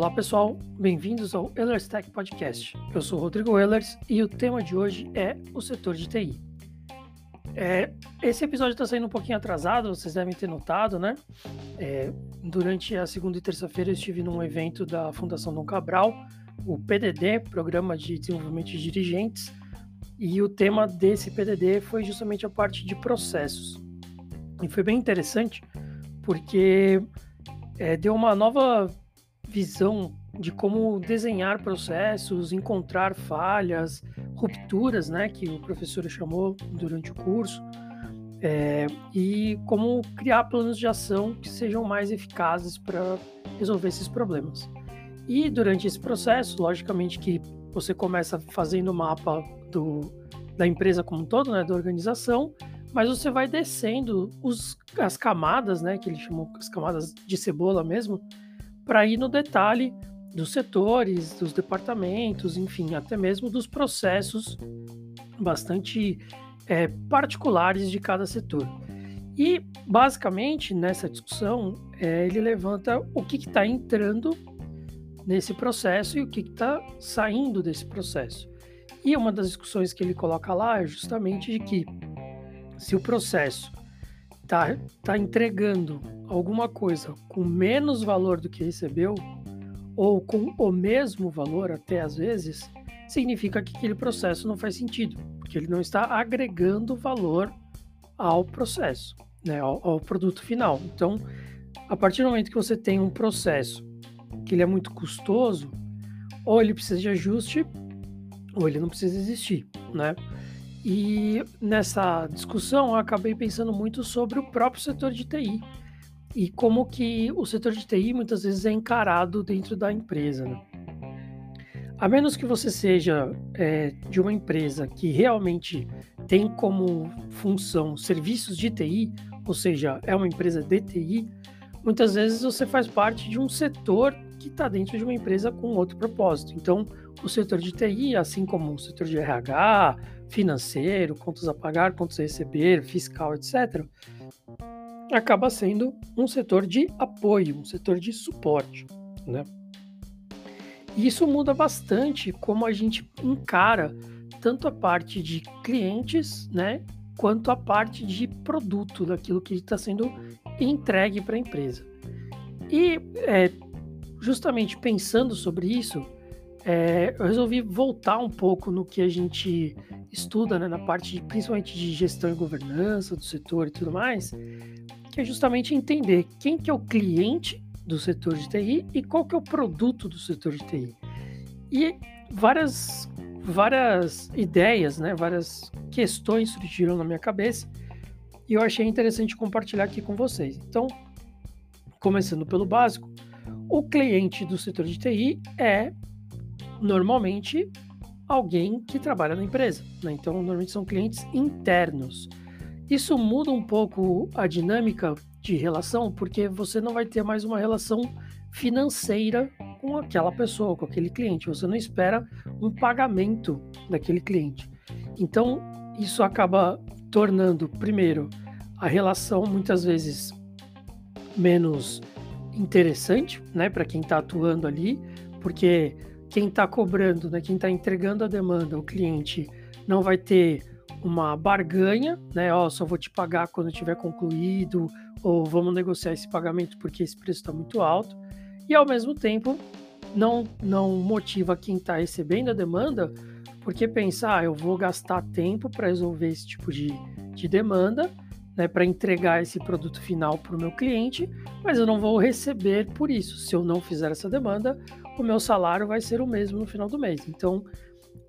Olá pessoal, bem-vindos ao Ehlers Tech Podcast. Eu sou Rodrigo Ehlers e o tema de hoje é o setor de TI. É, esse episódio está saindo um pouquinho atrasado, vocês devem ter notado, né? É, durante a segunda e terça-feira eu estive num evento da Fundação Dom Cabral, o PDD, Programa de Desenvolvimento de Dirigentes, e o tema desse PDD foi justamente a parte de processos. E foi bem interessante porque é, deu uma nova visão de como desenhar processos, encontrar falhas, rupturas, né, que o professor chamou durante o curso, é, e como criar planos de ação que sejam mais eficazes para resolver esses problemas. E durante esse processo, logicamente que você começa fazendo o mapa do, da empresa como um todo, né, da organização, mas você vai descendo os, as camadas, né, que ele chamou as camadas de cebola mesmo, para ir no detalhe dos setores, dos departamentos, enfim, até mesmo dos processos bastante é, particulares de cada setor. E, basicamente, nessa discussão, é, ele levanta o que está entrando nesse processo e o que está saindo desse processo. E uma das discussões que ele coloca lá é justamente de que se o processo está tá entregando alguma coisa com menos valor do que recebeu, ou com o mesmo valor, até às vezes, significa que aquele processo não faz sentido, porque ele não está agregando valor ao processo, né, ao, ao produto final. Então, a partir do momento que você tem um processo que ele é muito custoso, ou ele precisa de ajuste, ou ele não precisa existir, né? E nessa discussão eu acabei pensando muito sobre o próprio setor de TI e como que o setor de TI muitas vezes é encarado dentro da empresa. Né? A menos que você seja é, de uma empresa que realmente tem como função serviços de TI, ou seja, é uma empresa de TI, muitas vezes você faz parte de um setor que está dentro de uma empresa com outro propósito. Então, o setor de TI, assim como o setor de RH, financeiro, contas a pagar, contas a receber, fiscal, etc., acaba sendo um setor de apoio, um setor de suporte, né? E isso muda bastante como a gente encara tanto a parte de clientes, né, quanto a parte de produto daquilo que está sendo entregue para a empresa. E é, justamente pensando sobre isso, é, eu resolvi voltar um pouco no que a gente estuda, né, na parte de, principalmente de gestão e governança do setor e tudo mais, que é justamente entender quem que é o cliente do setor de TI e qual que é o produto do setor de TI. E várias várias ideias, né, várias questões surgiram na minha cabeça e eu achei interessante compartilhar aqui com vocês. Então, começando pelo básico, o cliente do setor de TI é normalmente alguém que trabalha na empresa. Né? Então, normalmente são clientes internos. Isso muda um pouco a dinâmica de relação, porque você não vai ter mais uma relação financeira com aquela pessoa, com aquele cliente. Você não espera um pagamento daquele cliente. Então, isso acaba tornando, primeiro, a relação muitas vezes menos interessante, né, para quem está atuando ali, porque quem está cobrando, né, quem está entregando a demanda, o cliente, não vai ter uma barganha, né? Ó, só vou te pagar quando tiver concluído, ou vamos negociar esse pagamento porque esse preço está muito alto. E ao mesmo tempo, não, não motiva quem está recebendo a demanda, porque pensar, ah, eu vou gastar tempo para resolver esse tipo de, de demanda, né, para entregar esse produto final para o meu cliente, mas eu não vou receber por isso. Se eu não fizer essa demanda, o meu salário vai ser o mesmo no final do mês. Então,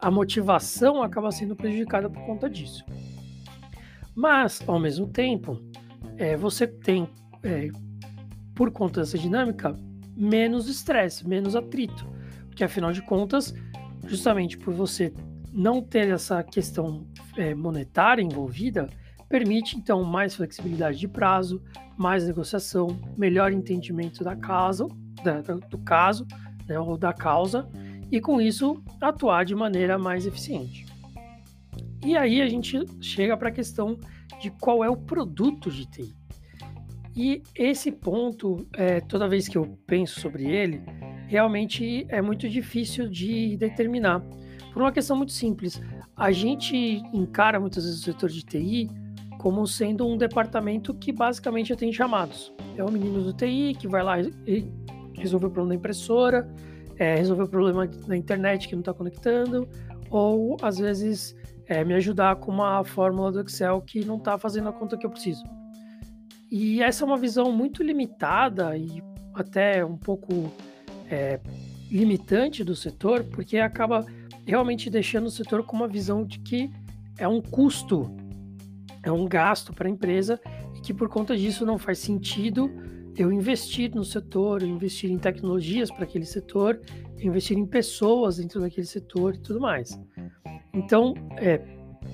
a motivação acaba sendo prejudicada por conta disso. Mas, ao mesmo tempo, é, você tem, é, por conta dessa dinâmica, menos estresse, menos atrito. Porque, afinal de contas, justamente por você não ter essa questão é, monetária envolvida, permite então mais flexibilidade de prazo, mais negociação, melhor entendimento da casa, da, do caso né, ou da causa e com isso atuar de maneira mais eficiente. E aí a gente chega para a questão de qual é o produto de TI. E esse ponto, é, toda vez que eu penso sobre ele, realmente é muito difícil de determinar. Por uma questão muito simples, a gente encara muitas vezes o setor de TI como sendo um departamento que basicamente atende chamados. É o menino do TI que vai lá e resolver o problema da impressora, é, resolver o problema na internet que não está conectando, ou às vezes é, me ajudar com uma fórmula do Excel que não está fazendo a conta que eu preciso. E essa é uma visão muito limitada e até um pouco é, limitante do setor, porque acaba realmente deixando o setor com uma visão de que é um custo, é um gasto para a empresa e que por conta disso não faz sentido eu investir no setor, eu investir em tecnologias para aquele setor, investir em pessoas dentro daquele setor e tudo mais. Então, é,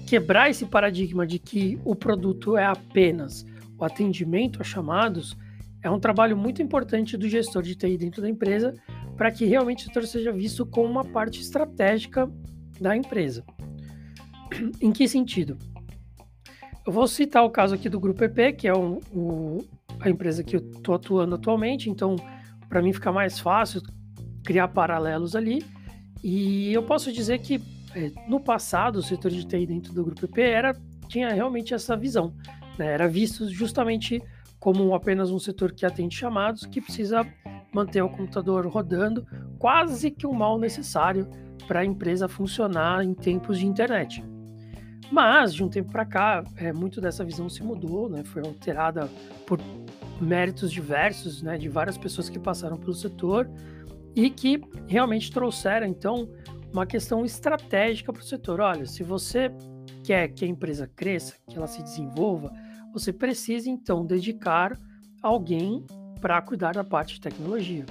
quebrar esse paradigma de que o produto é apenas o atendimento a chamados é um trabalho muito importante do gestor de TI dentro da empresa para que realmente o setor seja visto como uma parte estratégica da empresa. em que sentido? Eu vou citar o caso aqui do Grupo EP, que é um, o, a empresa que eu estou atuando atualmente, então para mim fica mais fácil criar paralelos ali. E eu posso dizer que é, no passado o setor de TI dentro do Grupo EP era, tinha realmente essa visão, né? era visto justamente como apenas um setor que atende chamados, que precisa manter o computador rodando, quase que um mal necessário para a empresa funcionar em tempos de internet. Mas, de um tempo para cá, é, muito dessa visão se mudou, né? foi alterada por méritos diversos né? de várias pessoas que passaram pelo setor e que realmente trouxeram, então, uma questão estratégica para o setor. Olha, se você quer que a empresa cresça, que ela se desenvolva, você precisa, então, dedicar alguém para cuidar da parte de tecnologia.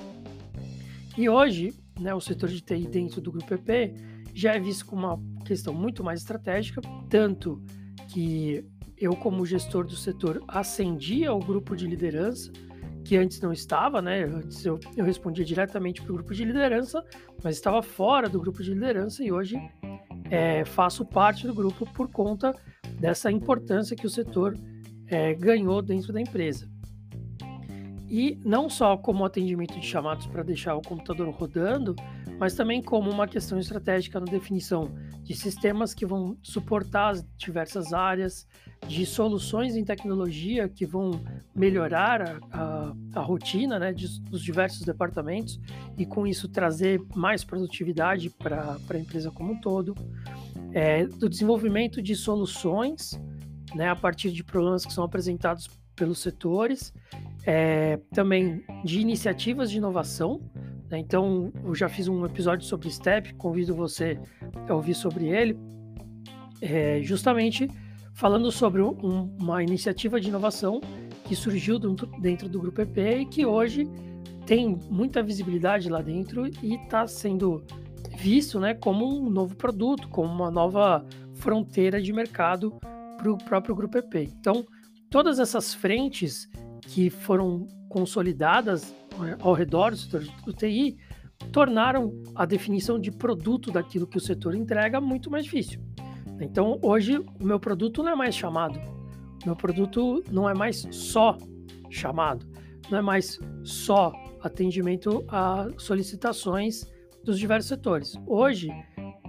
E hoje, né, o setor de TI dentro do Grupo EP já é visto como uma questão muito mais estratégica, tanto que eu, como gestor do setor, ascendi ao grupo de liderança, que antes não estava, né? Antes eu, eu respondia diretamente para o grupo de liderança, mas estava fora do grupo de liderança e hoje é, faço parte do grupo por conta dessa importância que o setor é, ganhou dentro da empresa. E não só como atendimento de chamados para deixar o computador rodando, mas também como uma questão estratégica na definição de sistemas que vão suportar as diversas áreas, de soluções em tecnologia que vão melhorar a, a, a rotina né, de, dos diversos departamentos e com isso trazer mais produtividade para a empresa como um todo, é, do desenvolvimento de soluções né, a partir de problemas que são apresentados pelos setores, é, também de iniciativas de inovação. Né? Então, eu já fiz um episódio sobre STEP, convido você a ouvir sobre ele, é, justamente falando sobre um, uma iniciativa de inovação que surgiu dentro, do Grupo EP e que hoje tem muita visibilidade lá dentro e está sendo visto né, como um novo produto, como uma nova fronteira de mercado para o próprio Grupo EP. Então, todas essas frentes que foram consolidadas ao redor do setor do TI tornaram a definição de produto daquilo que o setor entrega muito mais difícil. Então, hoje, o meu produto não é mais chamado. O meu produto não é mais só chamado. Não é mais só atendimento a solicitações dos diversos setores. Hoje,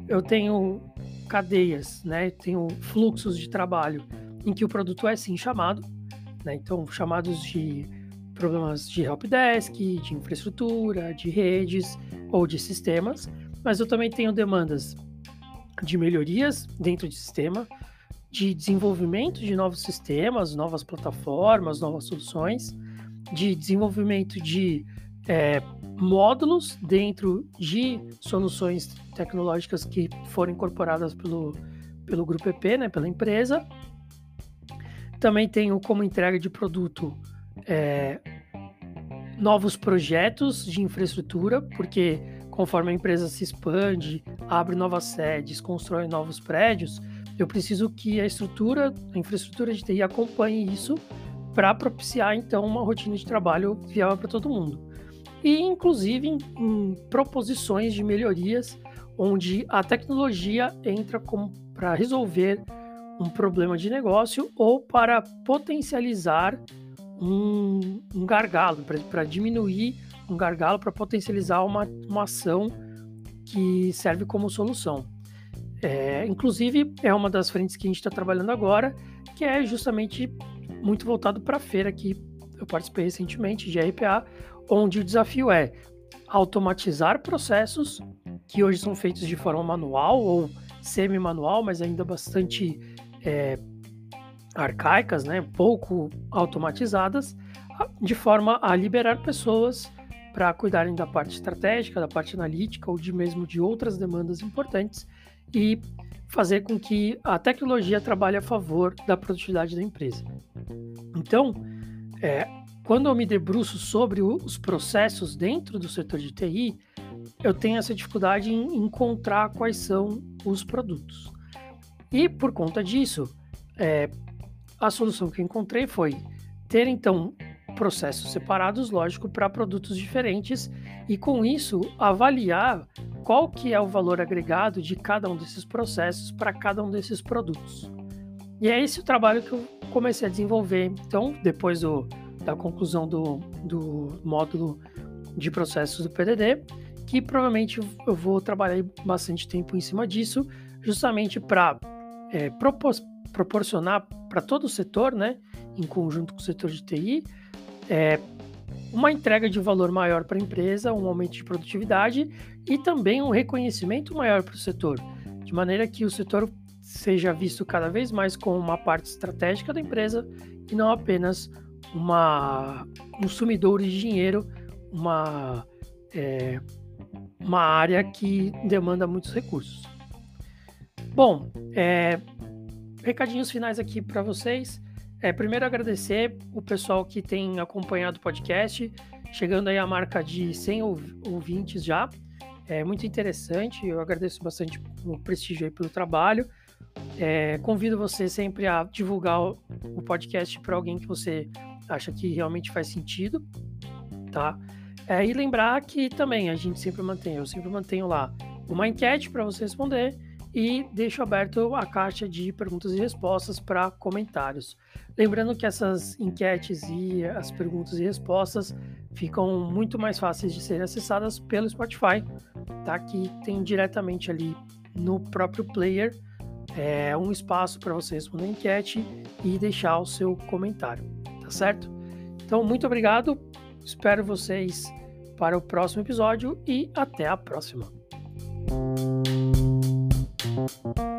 eu tenho cadeias, né? Tenho fluxos de trabalho em que o produto é sim chamado, né? Então, chamados de problemas de helpdesk, de infraestrutura, de redes ou de sistemas, mas eu também tenho demandas de melhorias dentro de sistema, de desenvolvimento de novos sistemas, novas plataformas, novas soluções, de desenvolvimento de é, módulos dentro de soluções tecnológicas que foram incorporadas pelo, pelo grupo EP, né, pela empresa. Também tenho como entrega de produto é, novos projetos de infraestrutura, porque conforme a empresa se expande, abre novas sedes, constrói novos prédios, eu preciso que a estrutura, a infraestrutura de TI acompanhe isso para propiciar então uma rotina de trabalho viável para todo mundo. E inclusive em, em proposições de melhorias onde a tecnologia entra para resolver um problema de negócio ou para potencializar um, um gargalo, para diminuir um gargalo para potencializar uma, uma ação que serve como solução. É, inclusive, é uma das frentes que a gente está trabalhando agora, que é justamente muito voltado para a feira que eu participei recentemente de RPA, onde o desafio é automatizar processos que hoje são feitos de forma manual ou semi-manual, mas ainda bastante é, arcaicas, né, pouco automatizadas, de forma a liberar pessoas para cuidarem da parte estratégica, da parte analítica ou de mesmo de outras demandas importantes e fazer com que a tecnologia trabalhe a favor da produtividade da empresa. Então, é, quando eu me debruço sobre os processos dentro do setor de TI, eu tenho essa dificuldade em encontrar quais são os produtos. E por conta disso, é, a solução que encontrei foi ter então processos separados, lógico, para produtos diferentes e com isso avaliar qual que é o valor agregado de cada um desses processos para cada um desses produtos. E é esse o trabalho que eu comecei a desenvolver. Então, depois do, da conclusão do, do módulo de processos do PDD, que provavelmente eu vou trabalhar bastante tempo em cima disso, justamente para é, propor, proporcionar para todo o setor, né, em conjunto com o setor de TI, é, uma entrega de valor maior para a empresa, um aumento de produtividade e também um reconhecimento maior para o setor, de maneira que o setor seja visto cada vez mais como uma parte estratégica da empresa e não apenas uma, um de dinheiro, uma, é, uma área que demanda muitos recursos. Bom, é, recadinhos finais aqui para vocês. É, primeiro agradecer o pessoal que tem acompanhado o podcast, chegando aí a marca de 100 ouvintes já. É muito interessante, eu agradeço bastante o prestígio aí pelo trabalho. É, convido você sempre a divulgar o, o podcast para alguém que você acha que realmente faz sentido, tá? É, e lembrar que também a gente sempre mantém, eu sempre mantenho lá uma enquete para você responder e deixo aberto a caixa de perguntas e respostas para comentários. Lembrando que essas enquetes e as perguntas e respostas ficam muito mais fáceis de serem acessadas pelo Spotify, tá? Que tem diretamente ali no próprio player é, um espaço para você responder a enquete e deixar o seu comentário, tá certo? Então, muito obrigado, espero vocês para o próximo episódio e até a próxima. Thank you.